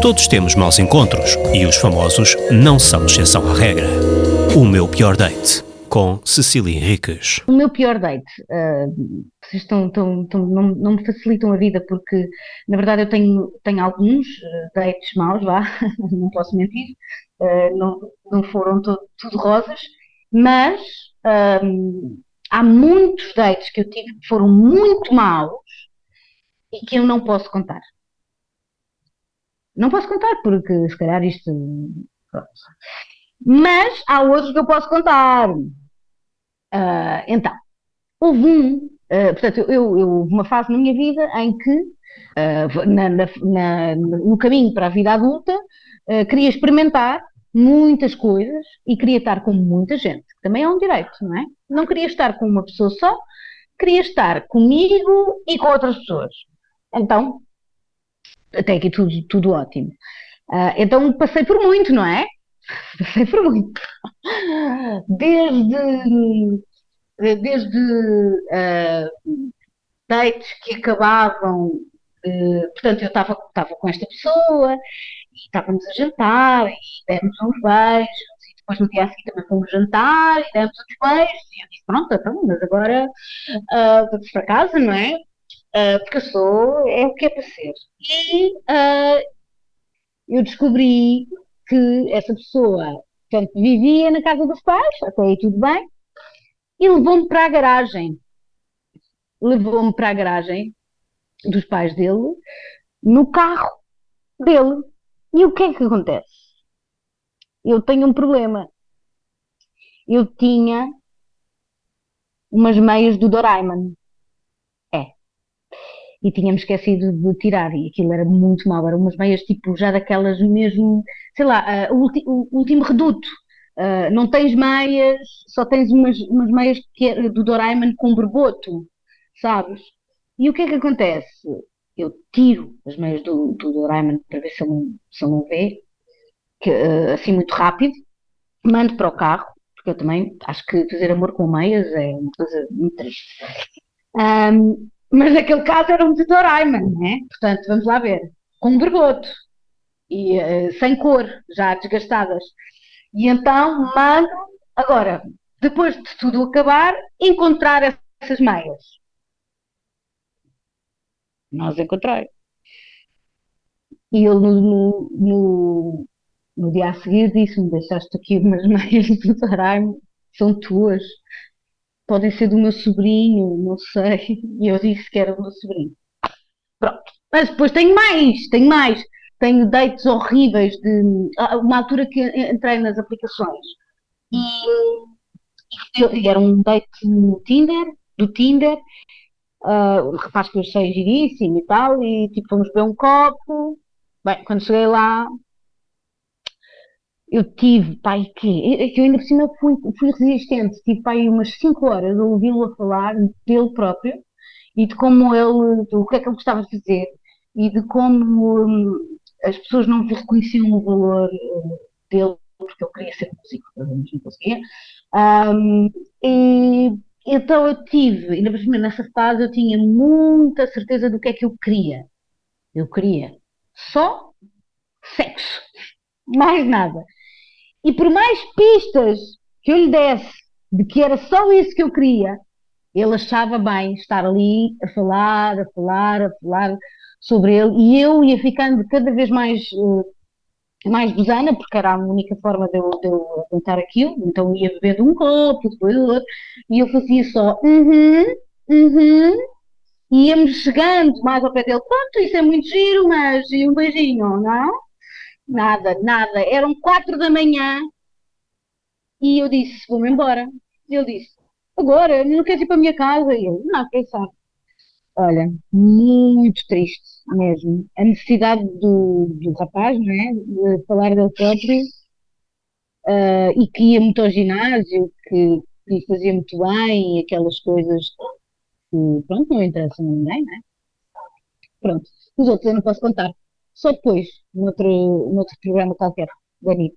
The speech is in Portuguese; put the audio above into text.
Todos temos maus encontros e os famosos não são exceção à regra. O meu pior date com Cecília Henriques. O meu pior date, uh, vocês estão, estão, estão, não, não, me facilitam a vida porque, na verdade, eu tenho, tenho alguns uh, dates maus, vá, não posso mentir, uh, não, não foram todo, tudo rosas, mas há muitos dates que eu tive que foram muito maus e que eu não posso contar. Não posso contar porque, se calhar, isto. Mas há outros que eu posso contar. Uh, então, houve um, uh, portanto, eu, eu, houve uma fase na minha vida em que, uh, na, na, no caminho para a vida adulta, queria experimentar muitas coisas e queria estar com muita gente. Também é um direito, não é? Não queria estar com uma pessoa só, queria estar comigo e com outras pessoas. Então, até aqui tudo, tudo ótimo. então passei por muito, não é? Passei por muito. Desde, desde uh, dates que acabavam, uh, portanto, eu estava com esta pessoa e estávamos a jantar e demos uns beijos e depois no dia a seguir também fomos jantar e demos uns beijos e eu disse, pronto, então, mas agora uh, vamos para casa, não é? Uh, porque eu sou, é o que é para ser. E uh, eu descobri que essa pessoa, portanto, vivia na casa dos pais, até aí tudo bem, e levou-me para a garagem. Levou-me para a garagem dos pais dele, no carro dele. E o que é que acontece? Eu tenho um problema. Eu tinha umas meias do Doraemon e tínhamos esquecido de tirar, e aquilo era muito mau, eram umas meias tipo já daquelas mesmo, sei lá, uh, o, o, último reduto. Uh, não tens meias, só tens umas, umas meias é do Doraemon com berboto, sabes? E o que é que acontece? Eu tiro as meias do, do Doraemon para ver se ele, se ele não vê, que, uh, assim muito rápido, mando para o carro, porque eu também acho que fazer amor com meias é uma coisa muito triste. Um, mas naquele caso era um de Doraemon, né? Portanto, vamos lá ver. Com um bergoto. E uh, sem cor, já desgastadas. E então mando, agora, depois de tudo acabar, encontrar essas meias. Nós encontrei. E ele no, no, no, no dia a seguir disse-me, deixaste aqui umas meias do Doraemon, são tuas podem ser do meu sobrinho, não sei. E eu disse que era do meu sobrinho. Pronto. Mas depois tenho mais, tenho mais. Tenho dates horríveis de uma altura que entrei nas aplicações e, era um date no Tinder, do Tinder, uh, rapaz que eu achei giríssimo e tal, e tipo fomos beber um copo. Bem, quando cheguei lá, eu tive, pai, que, que eu ainda por cima fui, fui resistente, tive pai umas 5 horas a ouvi-lo a falar dele próprio e de como ele, do que é que ele gostava de fazer e de como hum, as pessoas não reconheciam o valor uh, dele porque ele queria ser músico, mas não conseguia. Um, e então eu tive, ainda por cima nessa fase eu tinha muita certeza do que é que eu queria. Eu queria só sexo, mais nada. E por mais pistas que eu lhe desse de que era só isso que eu queria, ele achava bem estar ali a falar, a falar, a falar sobre ele, e eu ia ficando cada vez mais, uh, mais gozana, porque era a única forma de eu, de eu aguentar aquilo, então ia bebendo um copo, depois outro, e eu fazia só uhum, uhum, e íamos chegando mais ao pé dele, pronto, isso é muito giro, mas e um beijinho, não? Nada, nada. Eram quatro da manhã e eu disse, vou-me embora. E ele disse, agora, não queres ir para a minha casa? E eu, não, quem sabe. Olha, muito triste mesmo. A necessidade do, do rapaz, não é? De falar dele próprio uh, e que ia muito ao ginásio, que, que fazia muito bem, aquelas coisas que, pronto, não interessam a ninguém, não é? Pronto, os outros eu não posso contar. Só depois, noutro, noutro programa qualquer, da NIT.